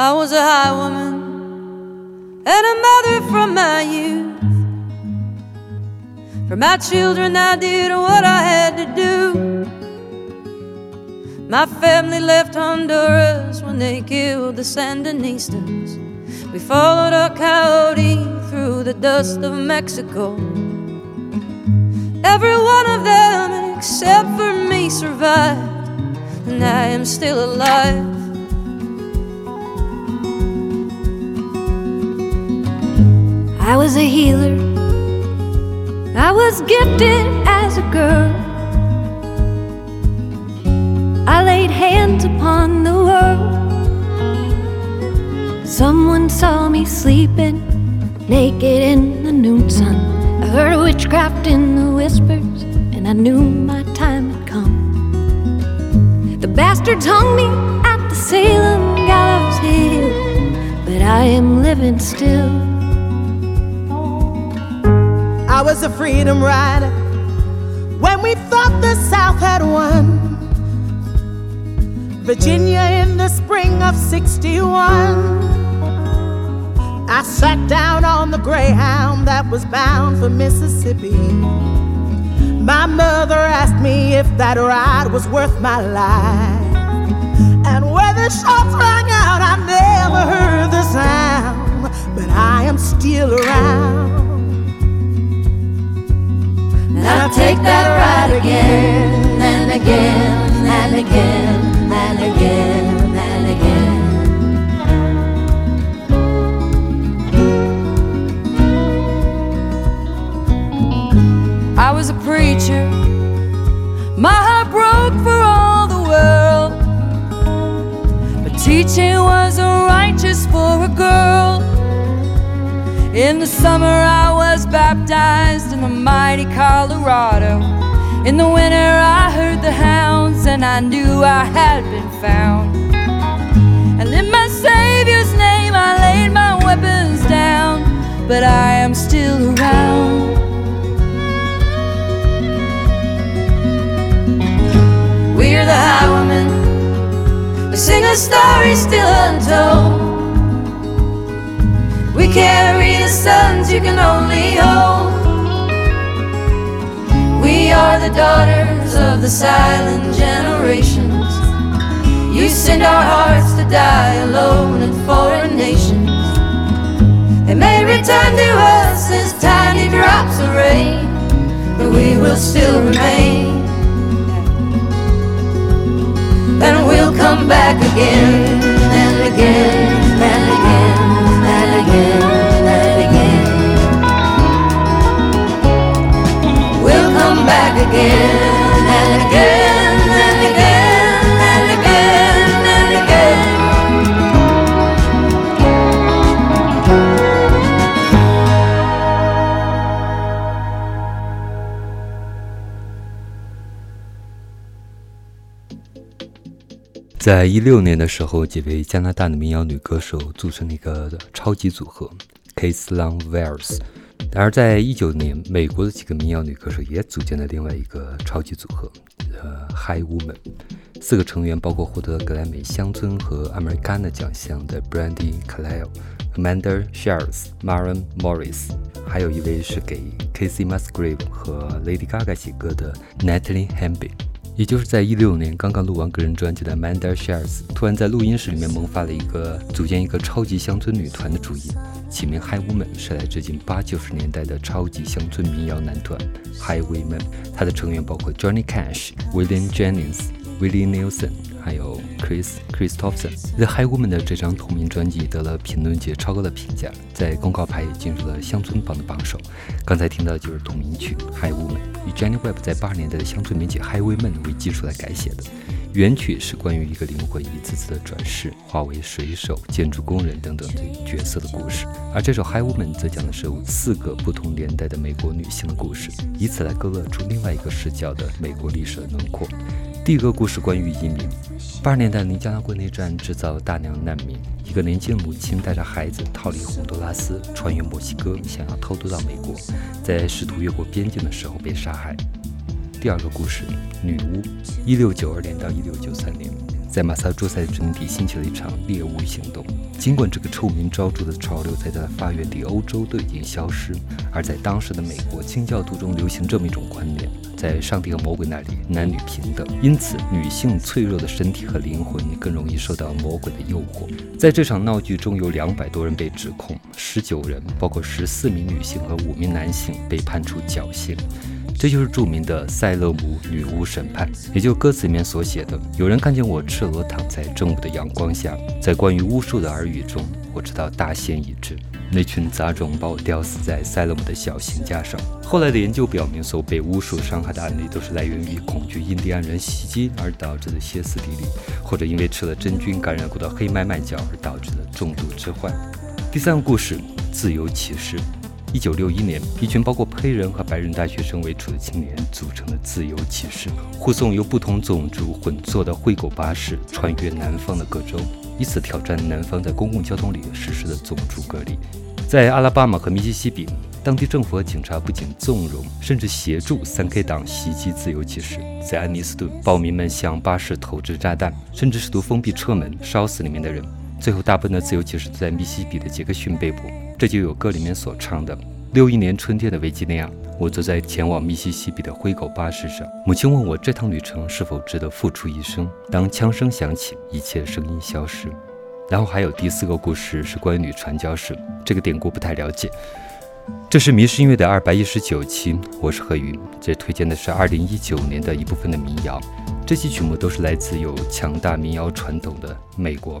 I was a high woman and a mother from my youth. For my children, I did what I had to do. My family left Honduras when they killed the Sandinistas. We followed a coyote through the dust of Mexico. Every one of them, except for me, survived, and I am still alive. I was a healer. I was gifted as a girl. I laid hands upon the world. Someone saw me sleeping naked in the noon sun. I heard witchcraft in the whispers, and I knew my time had come. The bastards hung me at the Salem gallows hill, but I am living still. I was a freedom rider when we thought the South had won. Virginia in the spring of 61. I sat down on the Greyhound that was bound for Mississippi. My mother asked me if that ride was worth my life. And where the shots rang out, I never heard the sound, but I am still around. And I'll take that ride again and again and again and again and again. I was a preacher. My heart broke for all the world. But teaching wasn't righteous for a girl. In the summer, was baptized in the mighty Colorado. In the winter, I heard the hounds and I knew I had been found. And in my Savior's name, I laid my weapons down, but I am still around. We're the highwaymen. We sing a story still untold. We carry the sons you can only hold. We are the daughters of the silent generations. You send our hearts to die alone in foreign nations. They may return to us as tiny drops of rain, but we will still remain. Then we'll come back again and again and again 在一六年的时候，几位加拿大的民谣女歌手组成了一个超级组合 k a s e Long Wells。然而在一九年，美国的几个民谣女歌手也组建了另外一个超级组合，呃，High Woman。四个成员包括获得格莱美乡村和 Americana 奖项的 Brandy Carlile、Amanda Shires、Maren Morris，还有一位是给 Casey Musgrave 和 Lady Gaga 写歌的 Natalie Hemby。也就是在一六年刚刚录完个人专辑的 Manda Shares，突然在录音室里面萌发了一个组建一个超级乡村女团的主意，起名 Highwoman 是来致敬八九十年代的超级乡村民谣男团 Highwaymen。它的成员包括 Johnny Cash、William Jennings、Willie Nelson，还有 Chris Christopherson。The Highwoman 的这张同名专辑得了评论界超高的评价，在公告牌也进入了乡村榜的榜首。刚才听到的就是同名曲 Highwoman，以 Jenny Webb 在八十年代的乡村名曲 Highwaymen 为基础来改写的。原曲是关于一个灵魂一次次的转世，化为水手、建筑工人等等这角色的故事。而这首《High Woman》则讲的是四个不同年代的美国女性的故事，以此来勾勒出另外一个视角的美国历史的轮廓。第一个故事关于移民。八十年代尼加拉瓜内战制造大量难民，一个年轻的母亲带着孩子逃离洪都拉斯，穿越墨西哥，想要偷渡到美国，在试图越过边境的时候被杀害。第二个故事，女巫，一六九二年到一六九三年，在马萨诸塞殖民地兴起了一场猎巫行动。尽管这个臭名昭著的潮流在它的发源地欧洲都已经消失，而在当时的美国清教徒中流行这么一种观念：在上帝和魔鬼那里，男女平等，因此女性脆弱的身体和灵魂更容易受到魔鬼的诱惑。在这场闹剧中，有两百多人被指控，十九人，包括十四名女性和五名男性，被判处绞刑。这就是著名的塞勒姆女巫审判，也就歌词里面所写的：“有人看见我赤裸躺在正午的阳光下，在关于巫术的耳语中，我知道大限已至。那群杂种把我吊死在塞勒姆的小刑架上。”后来的研究表明，所被巫术伤害的案例都是来源于恐惧印第安人袭击而导致的歇斯底里，或者因为吃了真菌感染过的黑麦麦角而导致的重度之患。第三个故事：自由骑士。一九六一年，一群包括黑人和白人大学生为主的青年组成了自由骑士，护送由不同种族混坐的灰狗巴士穿越南方的各州，以此挑战南方在公共交通里实施的种族隔离。在阿拉巴马和密西西比，当地政府和警察不仅纵容，甚至协助三 K 党袭击自由骑士。在安尼斯顿，暴民们向巴士投掷炸弹，甚至试图封闭车门，烧死里面的人。最后，大部分的自由骑士都在密西西比的杰克逊被捕。这就有歌里面所唱的：“六一年春天的维吉尼亚，我坐在前往密西西比的灰狗巴士上。母亲问我这趟旅程是否值得付出一生。当枪声响起，一切声音消失。然后还有第四个故事是关于女传教士，这个典故不太了解。这是迷失音乐的二百一十九期，我是何云。这推荐的是二零一九年的一部分的民谣，这些曲目都是来自有强大民谣传统的美国。”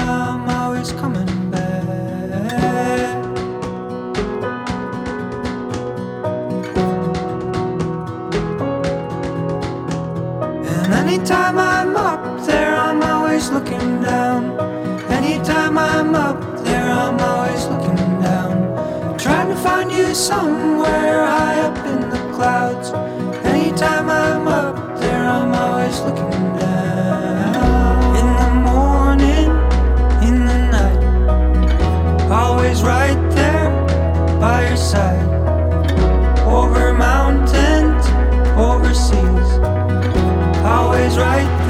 somewhere high up in the clouds. Anytime I'm up there, I'm always looking down. In the morning, in the night, always right there by your side. Over mountains, over seas always right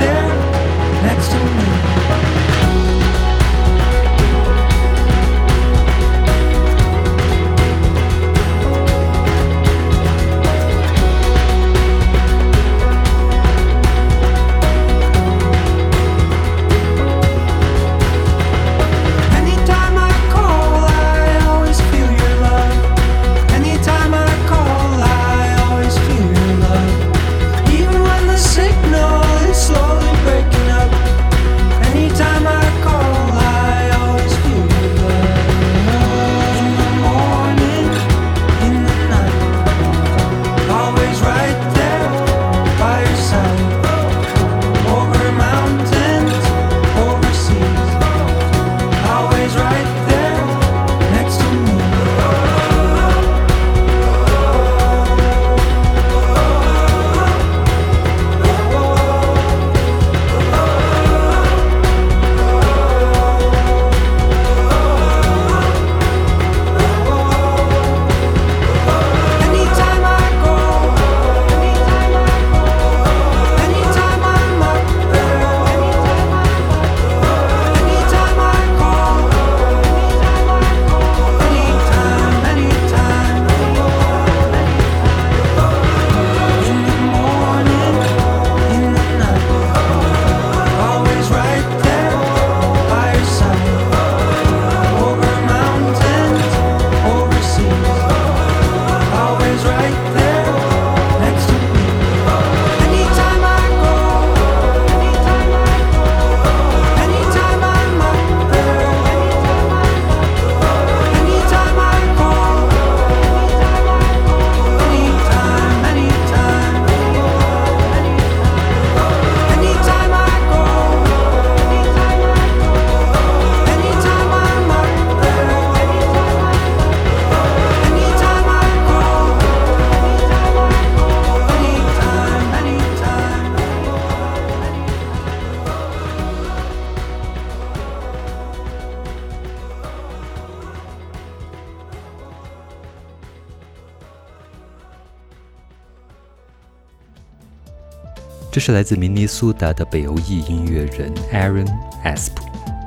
来自明尼苏达的北欧裔音乐人 Aaron Asp。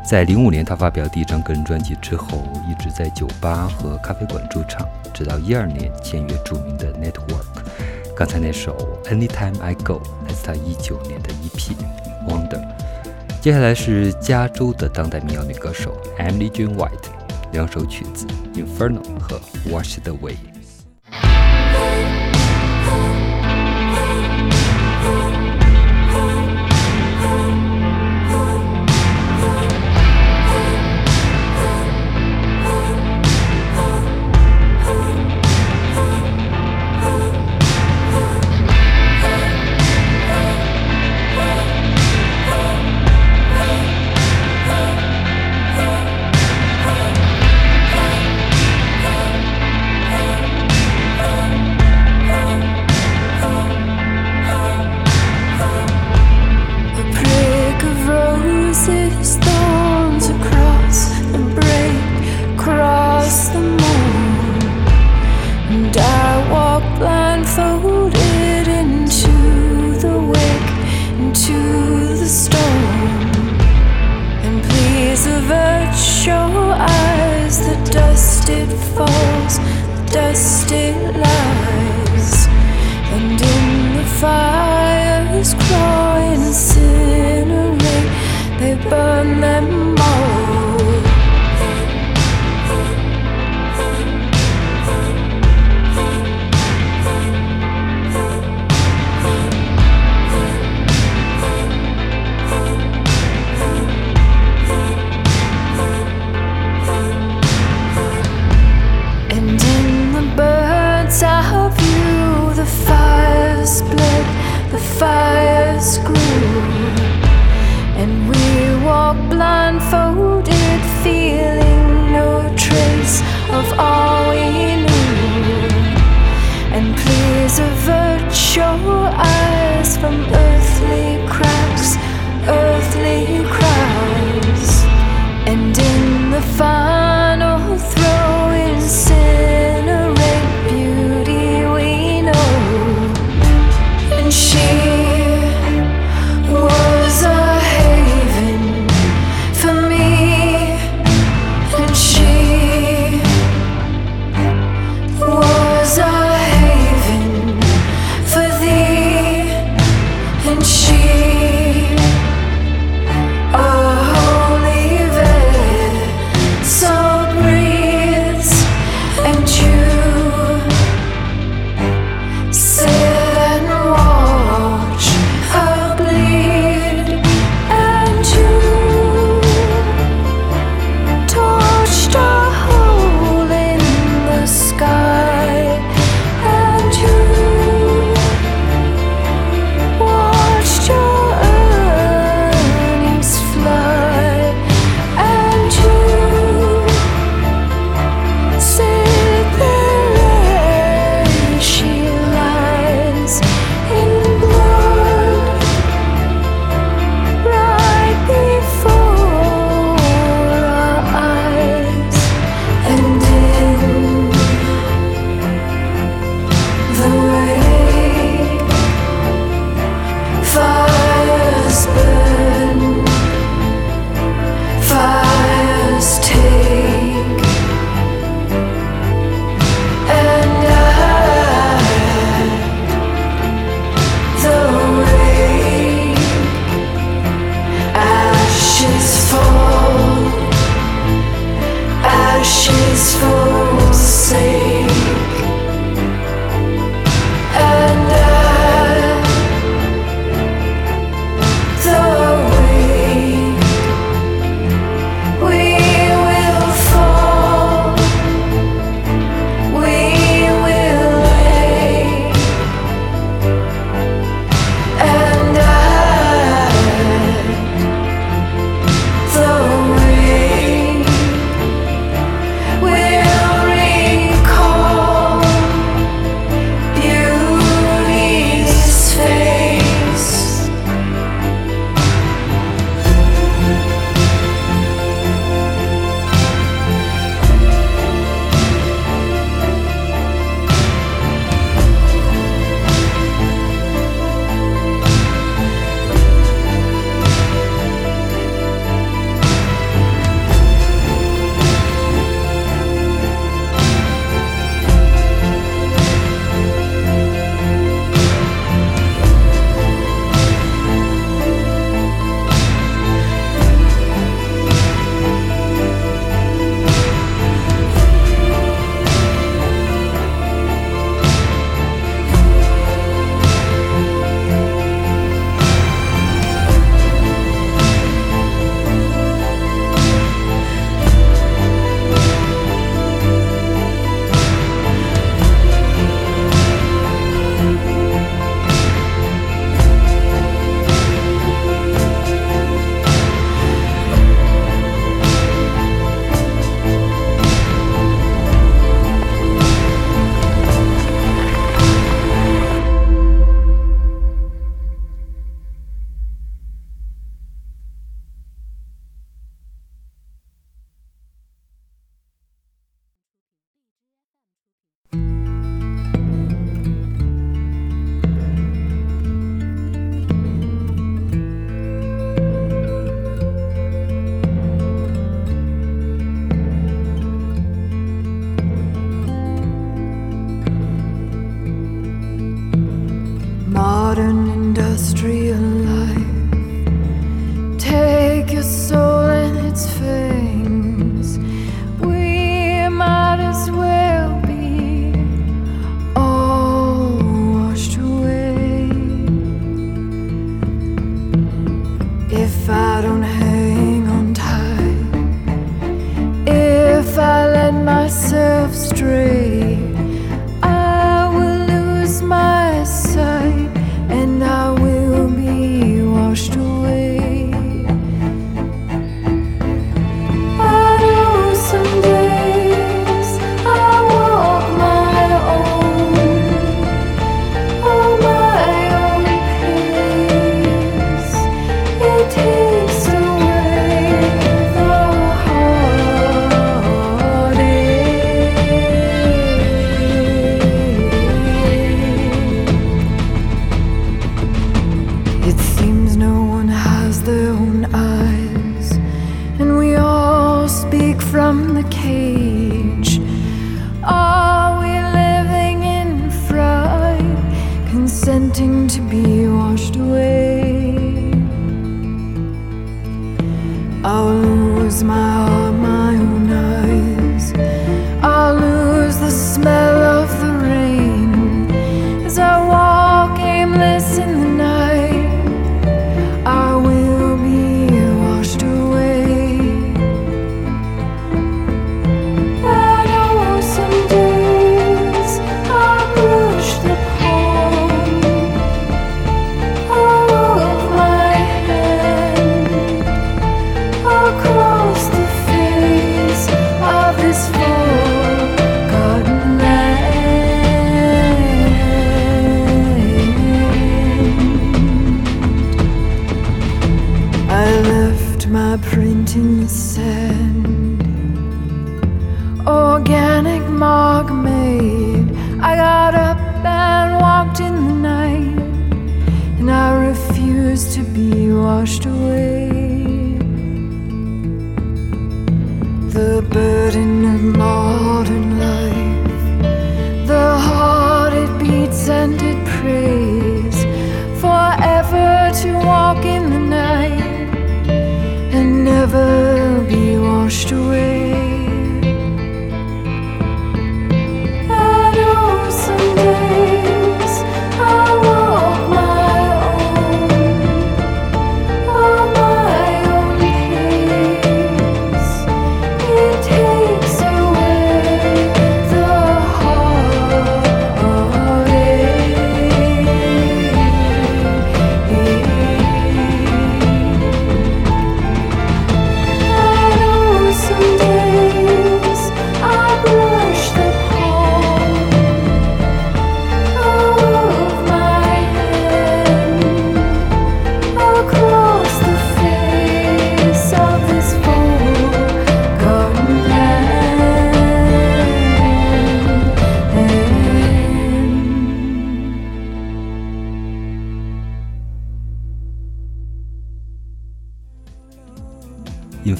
在零五年，他发表第一张个人专辑之后，一直在酒吧和咖啡馆驻唱，直到一二年签约著名的 Network。刚才那首 Anytime I Go 来自他一九年的 EP Wonder。接下来是加州的当代民谣女歌手 Emily Jane White，两首曲子 Inferno 和 Wash It Away。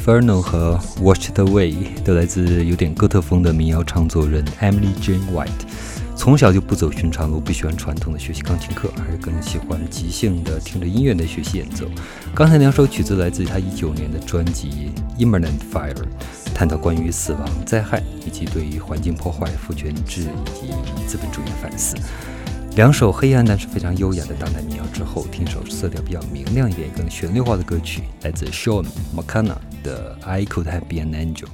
Inferno 和 Watch the Way 都来自有点哥特风的民谣唱作人 Emily Jane White。从小就不走寻常路，不喜欢传统的学习钢琴课，而是更喜欢即兴的听着音乐的学习演奏。刚才两首曲子来自他一九年的专辑《Imminent Fire》，探讨关于死亡、灾害以及对于环境破坏、父权制以及资本主义的反思。两首黑暗但是非常优雅的当代民谣之后，听首色调比较明亮一点、更旋律化的歌曲，来自 Sean McKenna 的《I Could Have Been an Angel》。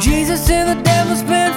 Jesus and the devil's been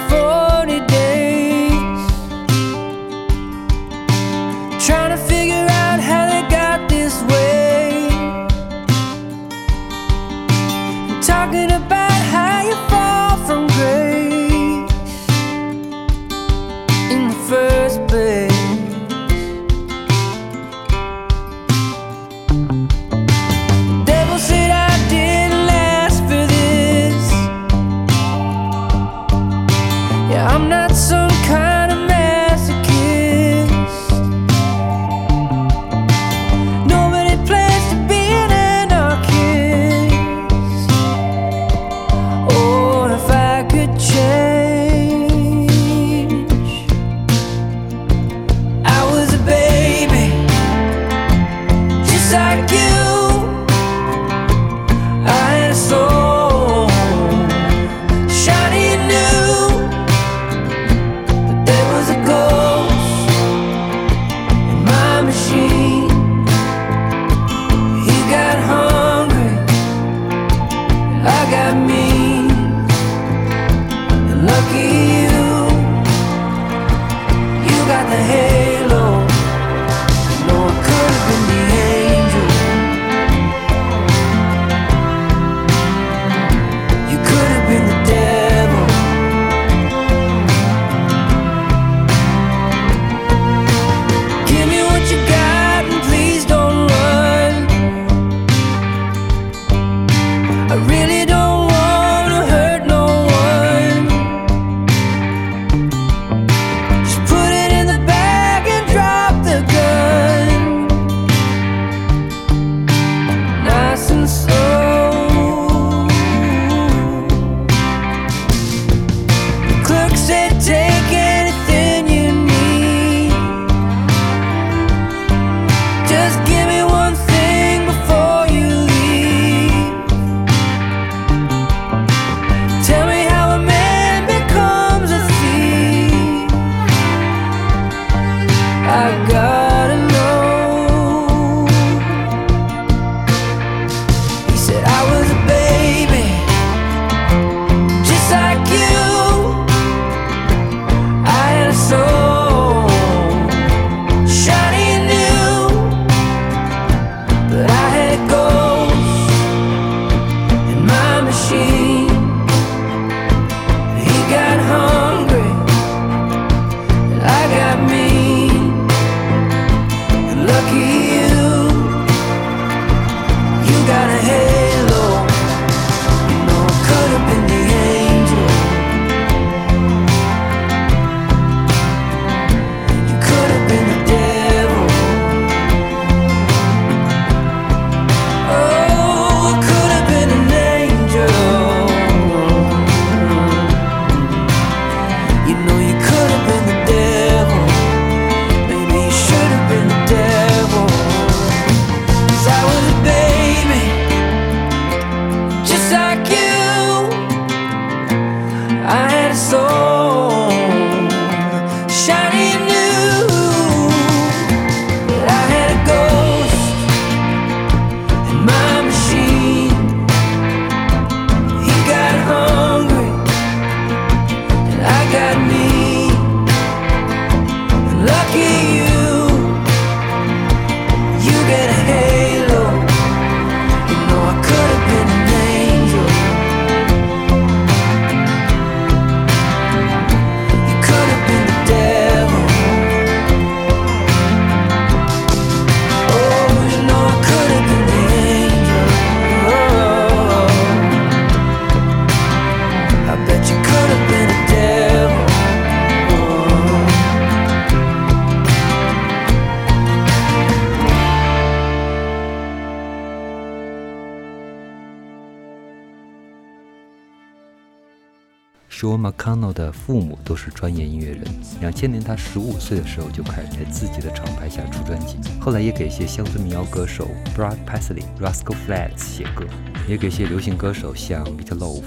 父母都是专业音乐人。两千年，他十五岁的时候就开始在自己的厂牌下出专辑，后来也给一些乡村民谣歌手 Brad Paisley、Rascal f l a t s 写歌，也给一些流行歌手像 Meat Loaf、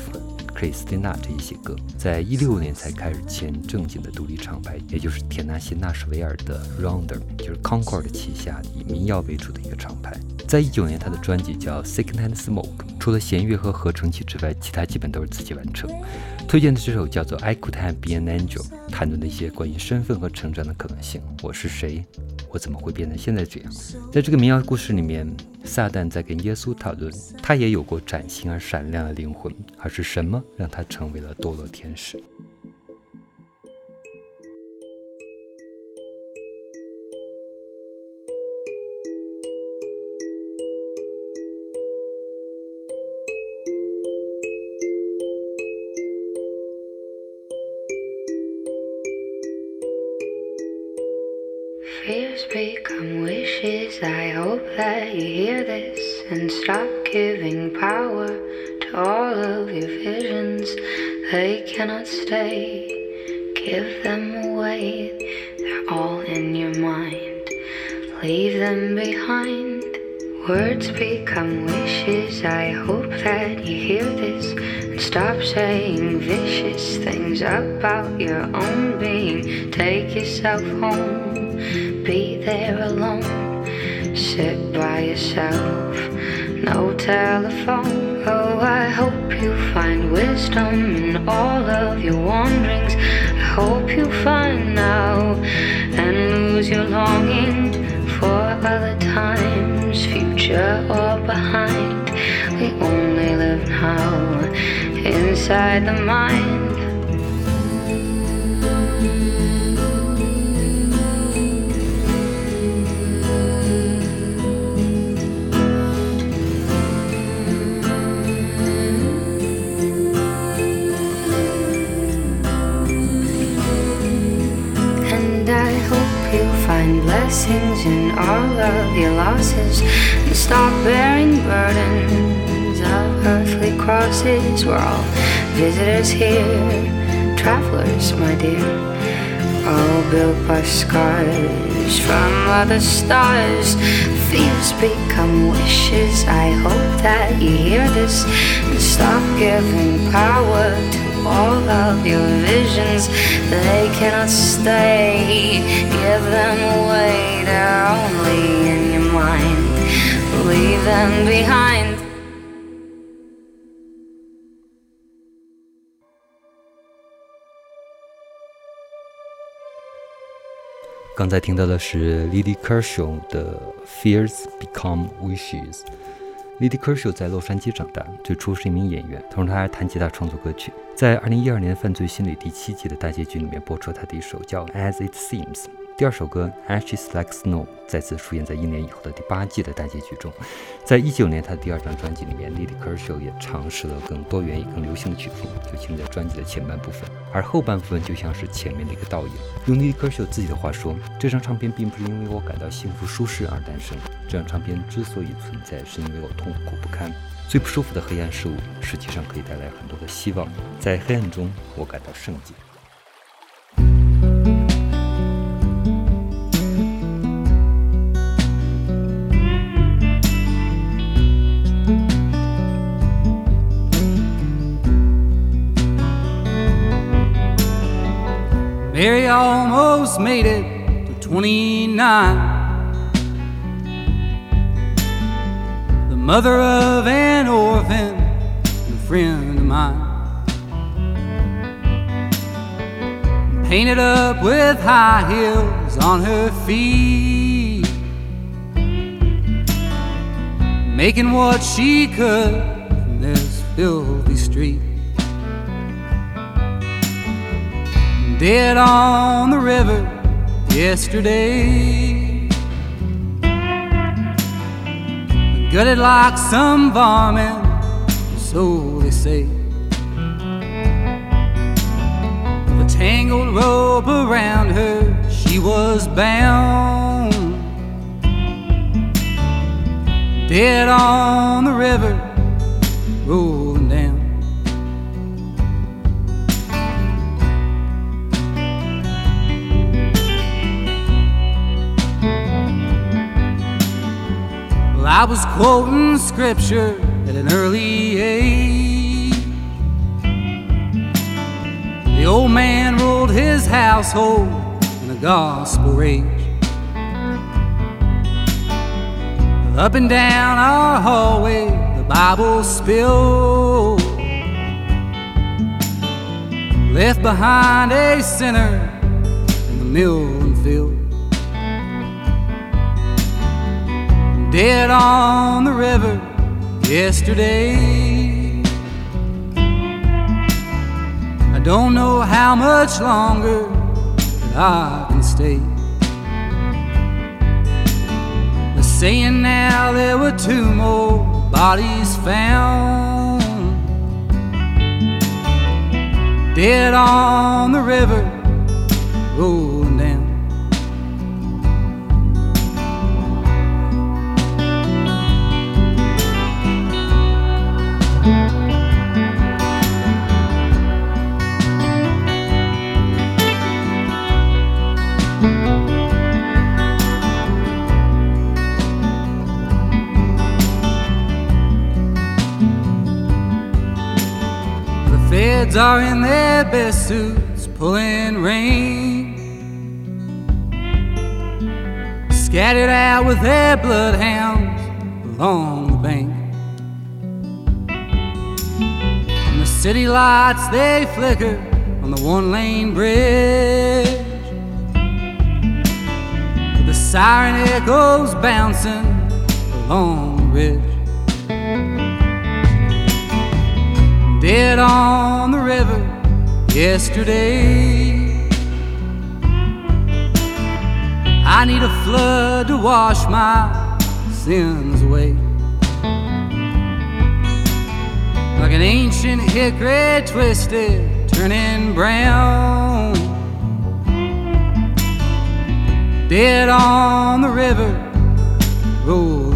Christina 这一些歌。在一六年才开始签正经的独立厂牌，也就是田纳西纳什维尔的 Rounder，就是 Concord 旗下以民谣为主的一个厂牌。在一九年，他的专辑叫《Second Hand Smoke》，除了弦乐和合成器之外，其他基本都是自己完成。推荐的这首叫做《I Could Have Been an Angel》，谈论的一些关于身份和成长的可能性。我是谁？我怎么会变成现在这样？在这个民谣故事里面，撒旦在跟耶稣讨论，他也有过崭新而闪亮的灵魂，而是什么让他成为了堕落天使 you hear this and stop giving power to all of your visions. They cannot stay. Give them away. They're all in your mind. Leave them behind. Words become wishes. I hope that you hear this and stop saying vicious things about your own being. Take yourself home be there alone. Sit by yourself, no telephone. Oh, I hope you find wisdom in all of your wanderings. I hope you find now and lose your longing for other times, future or behind. We only live now inside the mind. All of your losses and stop bearing burdens of earthly crosses. We're all visitors here, travelers, my dear, all built by scars from other stars. Fears become wishes. I hope that you hear this and stop giving power to all of your visions. They cannot stay, give them away, they're only in your mind. Leave them behind. Lily Kershaw 的 Fears Become Wishes》。L i d y Kershaw 在洛杉矶长大，最初是一名演员，同时他还弹吉他创作歌曲。在2012年《犯罪心理》第七季的大结局里面播出他的一首叫《As It Seems》。第二首歌《Ashes Like Snow》再次出现在一年以后的第八季的大结局中。在一九年他的第二张专辑里面，Lily Kershaw 也尝试了更多元也更流行的曲风，就听在专辑的前半部分，而后半部分就像是前面的一个倒影。用 Lily Kershaw 自己的话说：“这张唱片并不是因为我感到幸福舒适而诞生，这张唱片之所以存在，是因为我痛苦不堪。最不舒服的黑暗事物，实际上可以带来很多的希望。在黑暗中，我感到圣洁。” Mary almost made it to 29. The mother of an orphan and a friend of mine. Painted up with high heels on her feet. Making what she could from this filthy street. Dead on the river yesterday. Gutted like some varmint, so they say. With a tangled rope around her, she was bound. Dead on the river, rolling Well, I was quoting scripture at an early age. The old man ruled his household in a gospel rage. Up and down our hallway, the Bible spilled. Left behind a sinner in the mill and field. Dead on the river yesterday. I don't know how much longer I can stay. They're saying now there were two more bodies found. Dead on the river, rolling feds are in their best suits, pulling rain. Scattered out with their bloodhounds along the bank. And the city lights they flicker on the one lane bridge. The siren echoes bouncing along the ridge. Dead on the river yesterday. I need a flood to wash my sins away. Like an ancient hickory twisted, turning brown. Dead on the river, rolling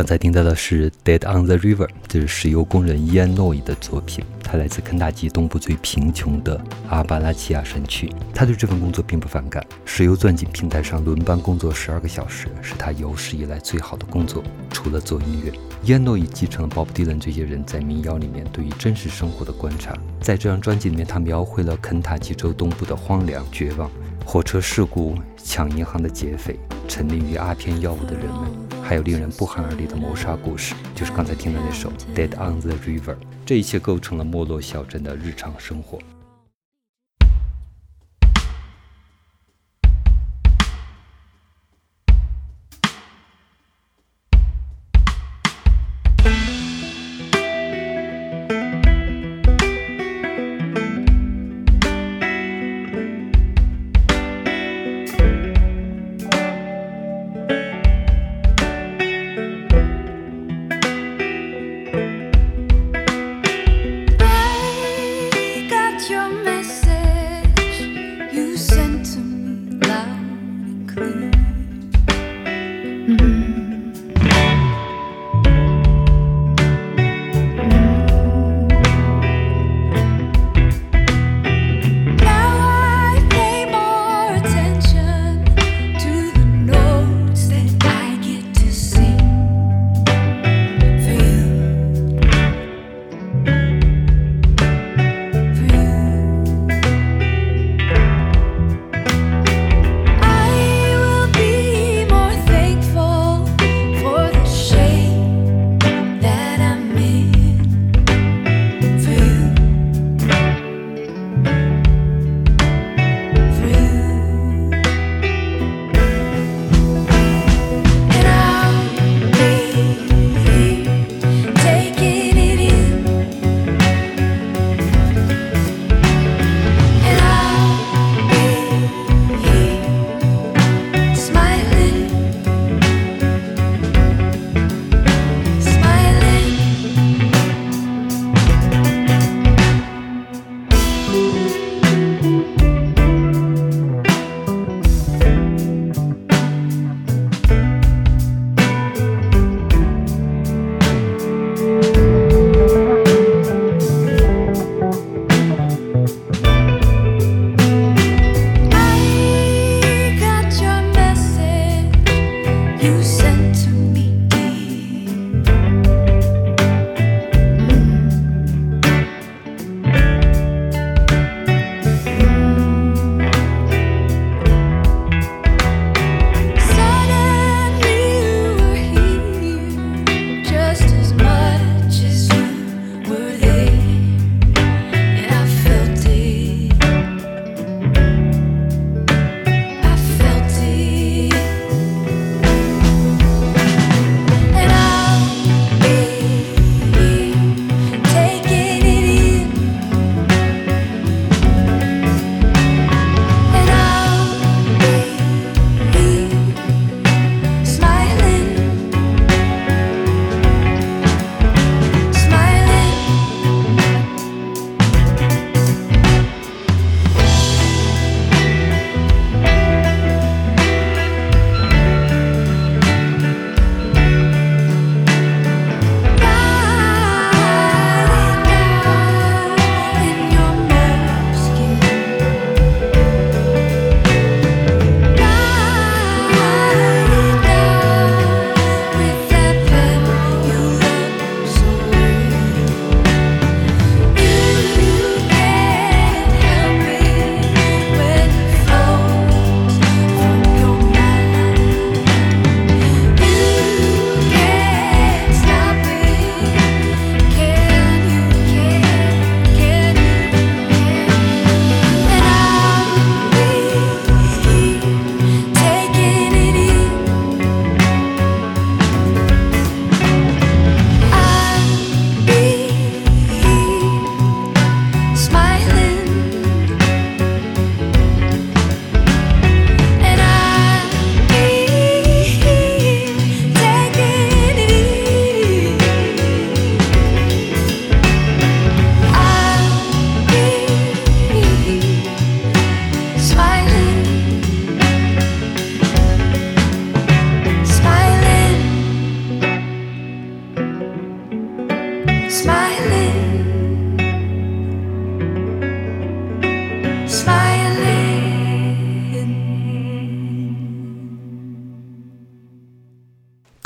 刚才听到的是《Dead on the River》，这是石油工人伊安诺伊的作品。他来自肯塔基东部最贫穷的阿巴拉契亚山区。他对这份工作并不反感。石油钻井平台上轮班工作十二个小时，是他有史以来最好的工作，除了做音乐。伊安诺伊继承了鲍勃迪伦这些人在民谣里面对于真实生活的观察。在这张专辑里面，他描绘了肯塔基州东部的荒凉、绝望。火车事故、抢银行的劫匪、沉溺于阿片药物的人们，还有令人不寒而栗的谋杀故事，就是刚才听的那首《Dead on the River》。这一切构成了没落小镇的日常生活。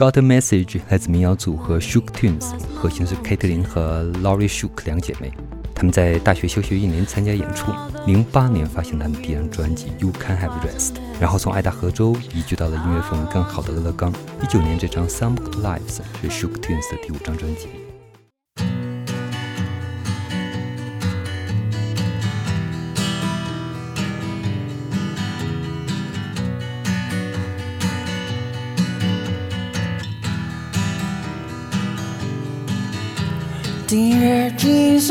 Got a Message 来自民谣组合 Shook Tunes，核心是 katelin 和 Laurie Shook 两姐妹。她们在大学休学一年参加演出，零八年发行他们第一张专辑 You Can Have Rest，然后从爱达荷州移居到了音乐氛围更好的俄勒冈。一九年这张 Some Good Lives 是 Shook Tunes 的第五张专辑。Dear Jesus,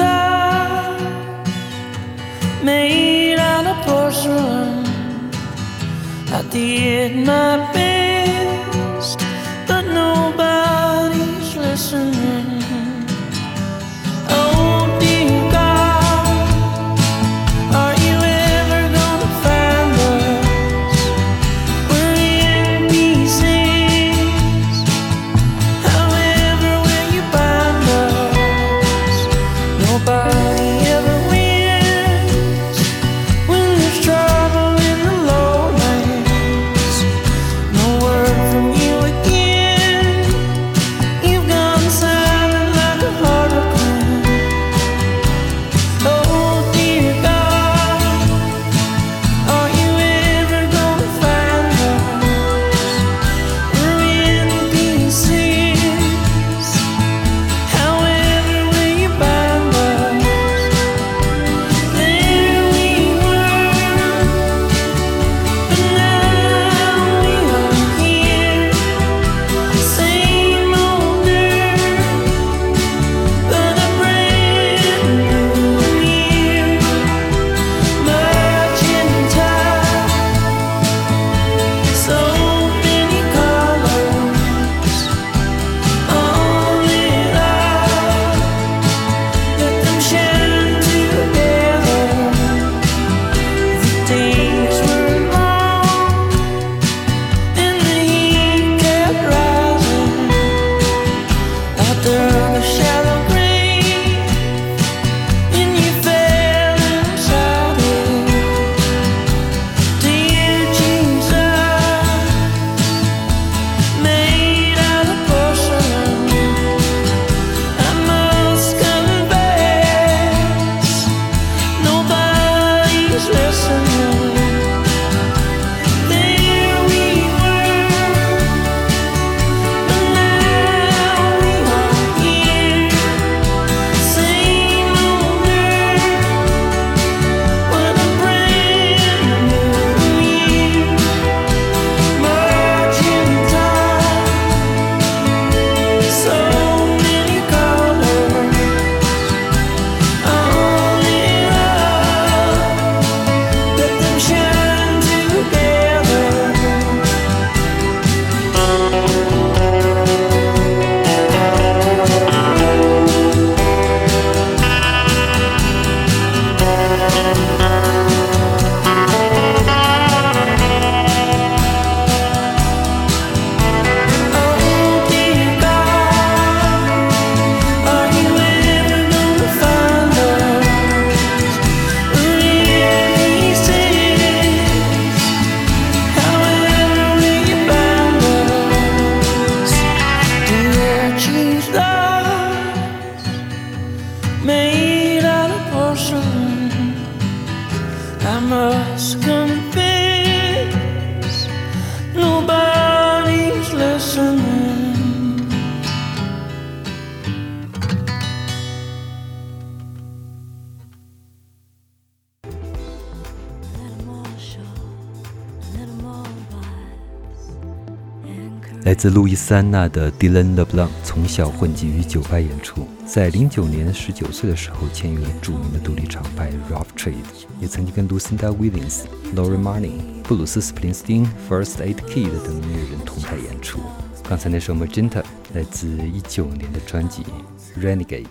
made out of porcelain, I did my best, but nobody's listening. 自路易斯安那的 Dylan LeBlanc 从小混迹于酒吧演出，在零九年十九岁的时候签约了著名的独立厂牌 Rough Trade，也曾经跟 Lucinda Williams、Lori Marling、布鲁斯·斯普林斯汀、First Aid Kid 等音乐人同台演出。刚才那首 Magenta 来自一九年的专辑 Renegade。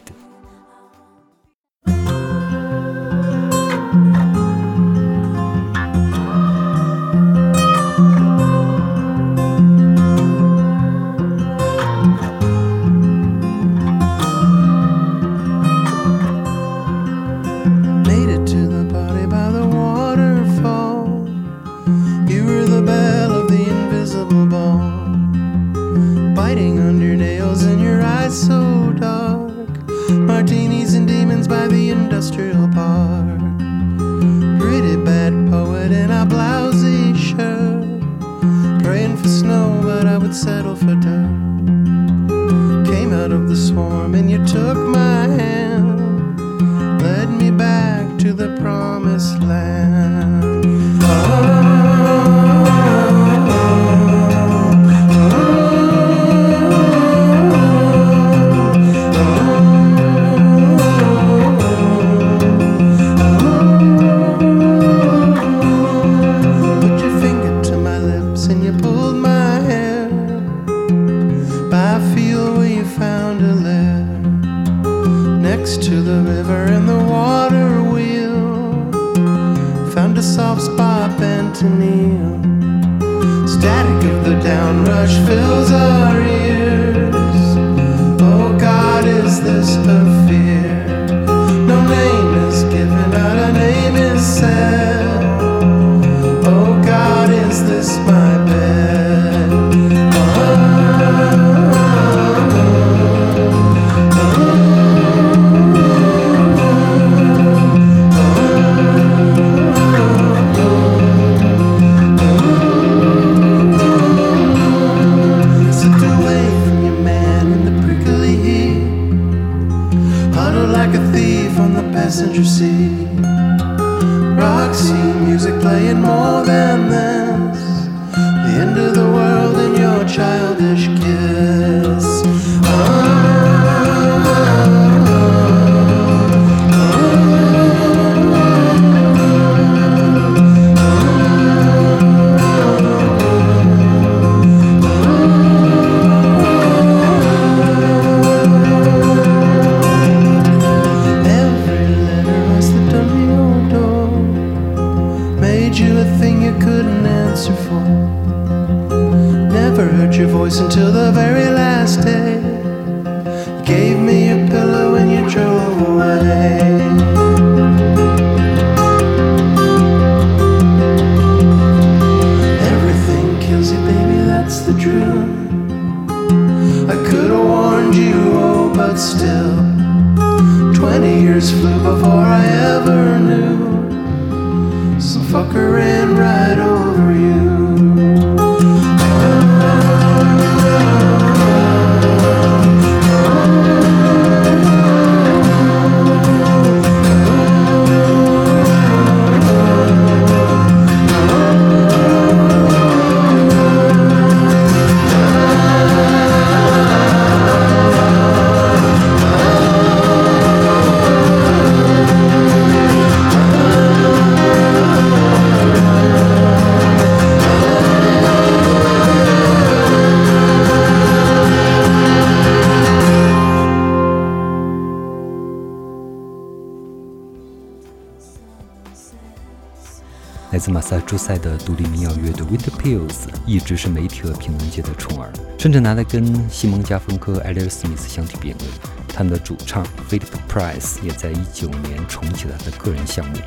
自马萨诸塞的独立民谣乐队 Winter Pills 一直是媒体和评论界的宠儿，甚至拿来跟西蒙加芬科、艾利尔斯密斯相提并论。他们的主唱 Philip Price 也在一九年重启了他的个人项目，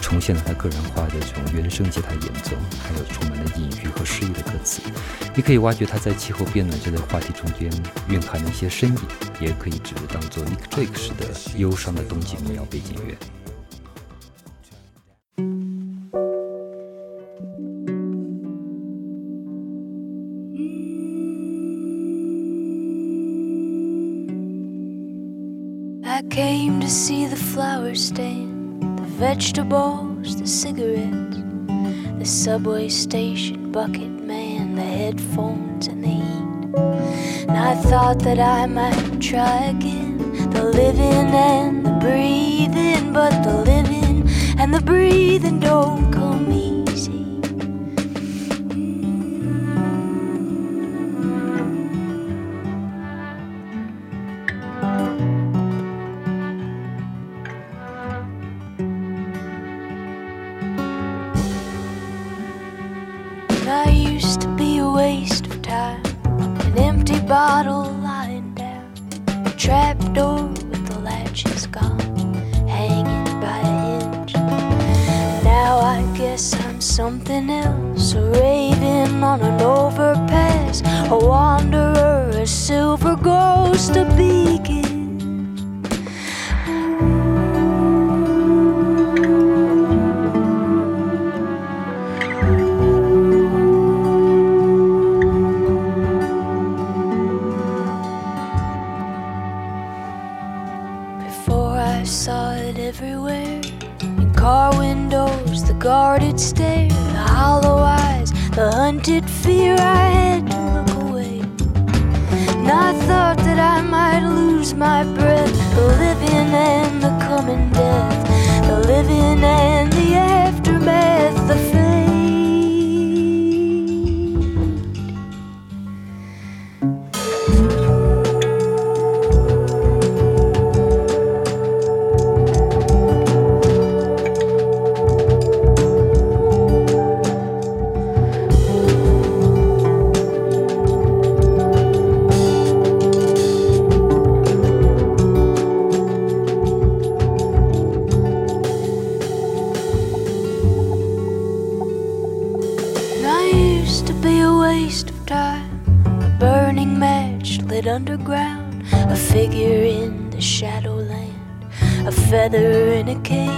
重现了他个人化的这种原声吉他演奏，还有充满了隐喻和诗意的歌词。你可以挖掘他在气候变暖这类话题中间蕴含的一些深意，也可以只是当做 Nick Drake 式的忧伤的冬季民谣背景乐。Vegetables, the cigarettes, the subway station bucket man, the headphones, and the heat. And I thought that I might try again the living and the breathing, but the living and the breathing don't else. A raven on an overpass. A wanderer, a silver ghost, a beacon. Before I saw it everywhere in Car windows, the guarded state the hunted fear. I had to look away. And I thought that I might lose my breath. The living and the coming death, the living and figure in the shadowland, a feather in a cage.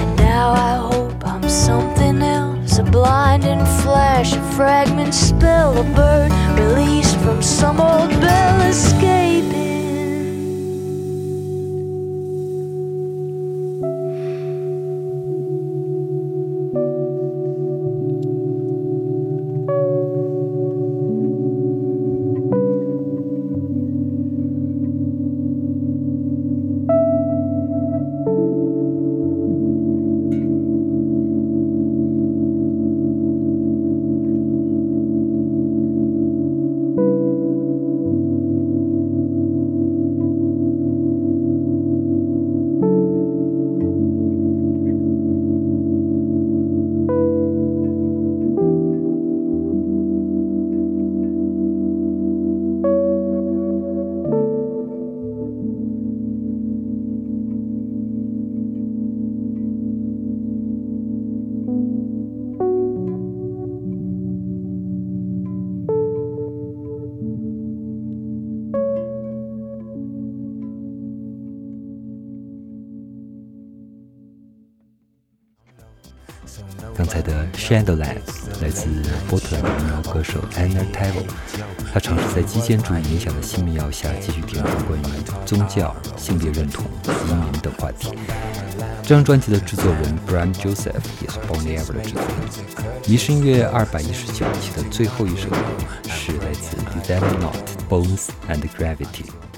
And now I hope I'm something else, a blinding flash, a fragment spell, a bird released from some old bell escaping. Shadowland 来自波特兰民谣歌手 Anna Taylor，他尝试在极简主义影响的新民谣下继续填充关于宗教、性别认同、移民等话题。这张专辑的制作人 Brian Joseph 也是 Bon Iver 的制作人。迷失音乐二百一十九期的最后一首歌是来自 d e s e r Not Bones and Gravity。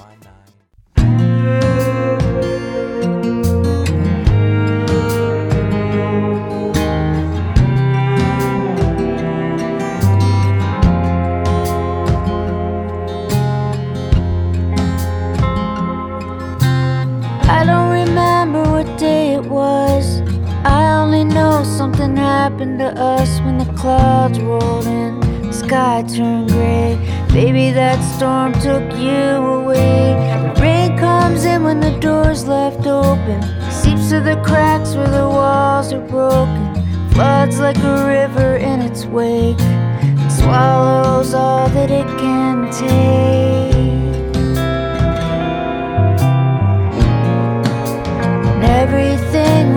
Sky turned gray. Baby, that storm took you away. The rain comes in when the door's left open. Seeps through the cracks where the walls are broken. Floods like a river in its wake. And swallows all that it can take. and everything